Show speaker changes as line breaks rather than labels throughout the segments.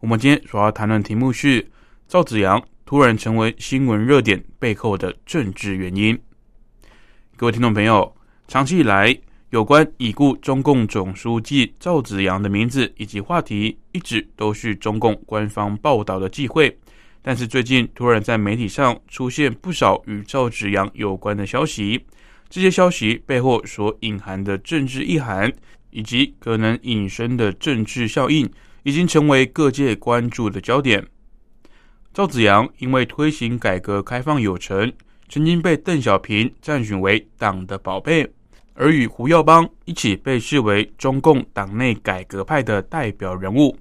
我们今天主要谈论题目是赵子阳突然成为新闻热点背后的政治原因。各位听众朋友，长期以来有关已故中共总书记赵子阳的名字以及话题，一直都是中共官方报道的忌讳。但是最近突然在媒体上出现不少与赵子阳有关的消息。这些消息背后所隐含的政治意涵，以及可能引申的政治效应，已经成为各界关注的焦点。赵子阳因为推行改革开放有成，曾经被邓小平赞许为党的宝贝，而与胡耀邦一起被视为中共党内改革派的代表人物。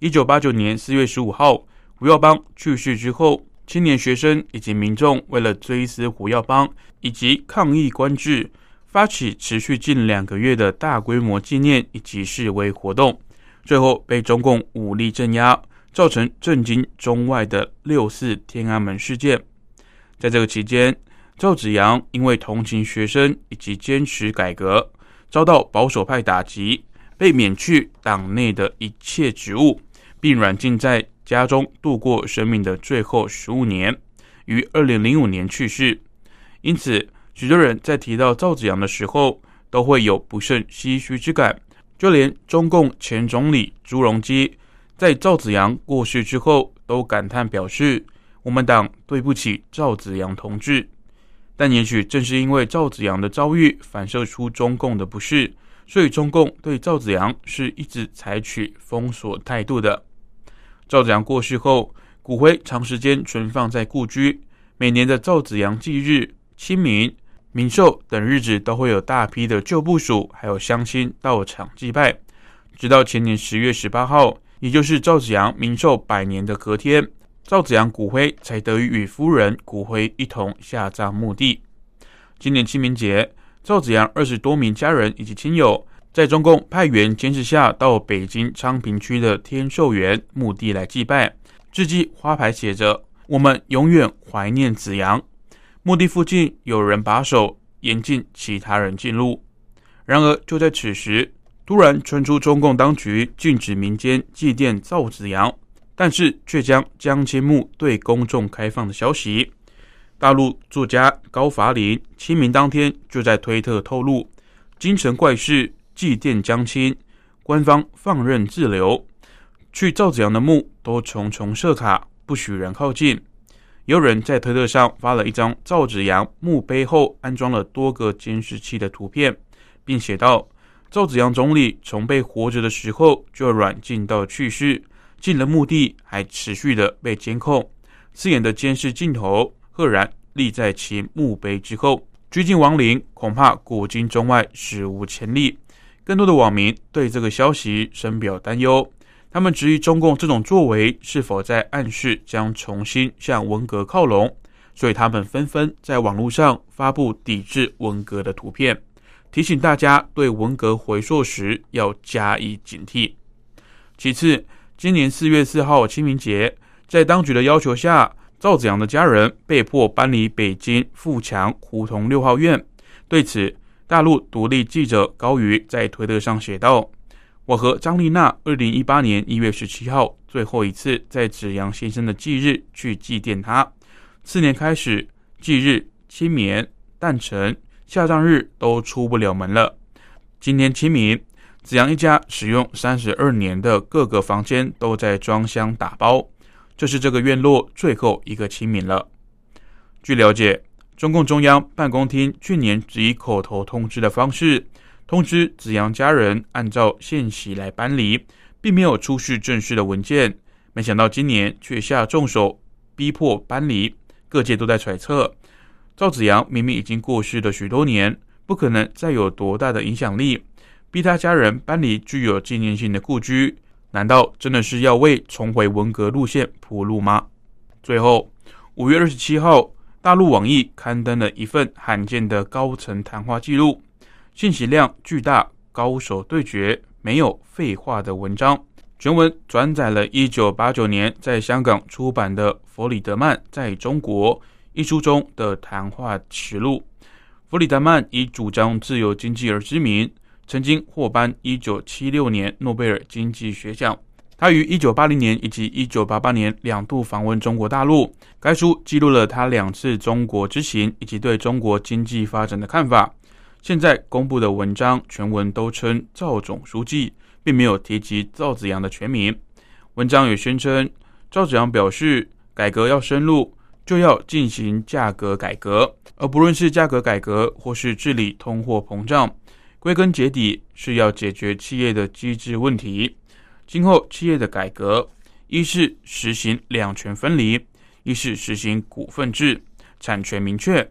一九八九年四月十五号，胡耀邦去世之后。青年学生以及民众为了追思胡耀邦以及抗议官制，发起持续近两个月的大规模纪念以及示威活动，最后被中共武力镇压，造成震惊中外的六四天安门事件。在这个期间，赵子阳因为同情学生以及坚持改革，遭到保守派打击，被免去党内的一切职务，并软禁在。家中度过生命的最后十五年，于二零零五年去世。因此，许多人在提到赵子阳的时候，都会有不胜唏嘘之感。就连中共前总理朱镕基，在赵子阳过世之后，都感叹表示：“我们党对不起赵子阳同志。”但也许正是因为赵子阳的遭遇反射出中共的不适，所以中共对赵子阳是一直采取封锁态度的。赵子阳过世后，骨灰长时间存放在故居。每年的赵子阳忌日、清明、明寿等日子，都会有大批的旧部属还有乡亲到场祭拜。直到前年十月十八号，也就是赵子阳明寿百年的隔天，赵子阳骨灰才得以与夫人骨灰一同下葬墓地。今年清明节，赵子阳二十多名家人以及亲友。在中共派员监视下，到北京昌平区的天寿园墓地来祭拜，至今花牌写着“我们永远怀念子阳”。墓地附近有人把守，严禁其他人进入。然而，就在此时，突然传出中共当局禁止民间祭奠赵子阳，但是却将江青墓对公众开放的消息。大陆作家高伐林清明当天就在推特透露：“京城怪事。”祭奠江青，官方放任自流，去赵子阳的墓都重重设卡，不许人靠近。有人在推特上发了一张赵子阳墓碑后安装了多个监视器的图片，并写道：“赵子阳总理从被活着的时候就软禁到去世，进了墓地还持续的被监控，刺眼的监视镜头赫然立在其墓碑之后，拘禁亡灵恐怕古今中外史无前例。”更多的网民对这个消息深表担忧，他们质疑中共这种作为是否在暗示将重新向文革靠拢，所以他们纷纷在网络上发布抵制文革的图片，提醒大家对文革回溯时要加以警惕。其次，今年四月四号清明节，在当局的要求下，赵子阳的家人被迫搬离北京富强胡同六号院，对此。大陆独立记者高瑜在推特上写道：“我和张丽娜二零一八年一月十七号最后一次在子阳先生的忌日去祭奠他。次年开始，忌日、清明、诞辰、下葬日都出不了门了。今年清明，子阳一家使用三十二年的各个房间都在装箱打包，这是这个院落最后一个清明了。”据了解。中共中央办公厅去年只以口头通知的方式通知子阳家人按照现席来搬离，并没有出示正式的文件。没想到今年却下重手逼迫搬离，各界都在揣测：赵子阳明明已经过世了许多年，不可能再有多大的影响力，逼他家人搬离具有纪念性的故居。难道真的是要为重回文革路线铺路吗？最后，五月二十七号，大陆网易刊登了一份罕见的高层谈话记录，信息量巨大，高手对决，没有废话的文章。全文转载了一九八九年在香港出版的弗里德曼在中国一书中的谈话实录。弗里德曼以主张自由经济而知名，曾经获颁一九七六年诺贝尔经济学奖。他于一九八零年以及一九八八年两度访问中国大陆。该书记录了他两次中国之行以及对中国经济发展的看法。现在公布的文章全文都称赵总书记。并没有提及赵子阳的全名。文章也宣称，赵子阳表示，改革要深入，就要进行价格改革，而不论是价格改革或是治理通货膨胀，归根结底是要解决企业的机制问题。今后企业的改革，一是实行两权分离，一是实行股份制，产权明确。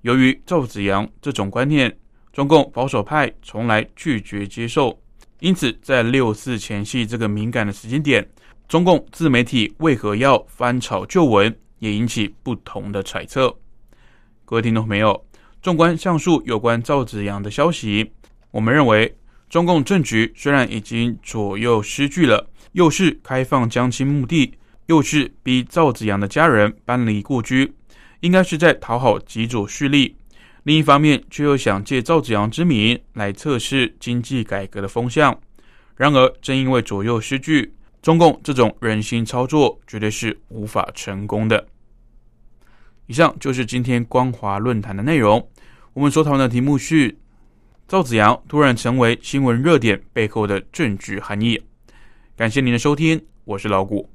由于赵子阳这种观念，中共保守派从来拒绝接受。因此，在六四前夕这个敏感的时间点，中共自媒体为何要翻炒旧闻，也引起不同的揣测。各位听众朋友，纵观上述有关赵子阳的消息，我们认为，中共政局虽然已经左右失据了，又是开放江青墓地，又是逼赵子阳的家人搬离故居，应该是在讨好极左势力。另一方面，却又想借赵子阳之名来测试经济改革的风向。然而，正因为左右失据，中共这种人心操作绝对是无法成功的。以上就是今天光华论坛的内容。我们所讨论的题目是：赵子阳突然成为新闻热点背后的政治含义。感谢您的收听，我是老谷。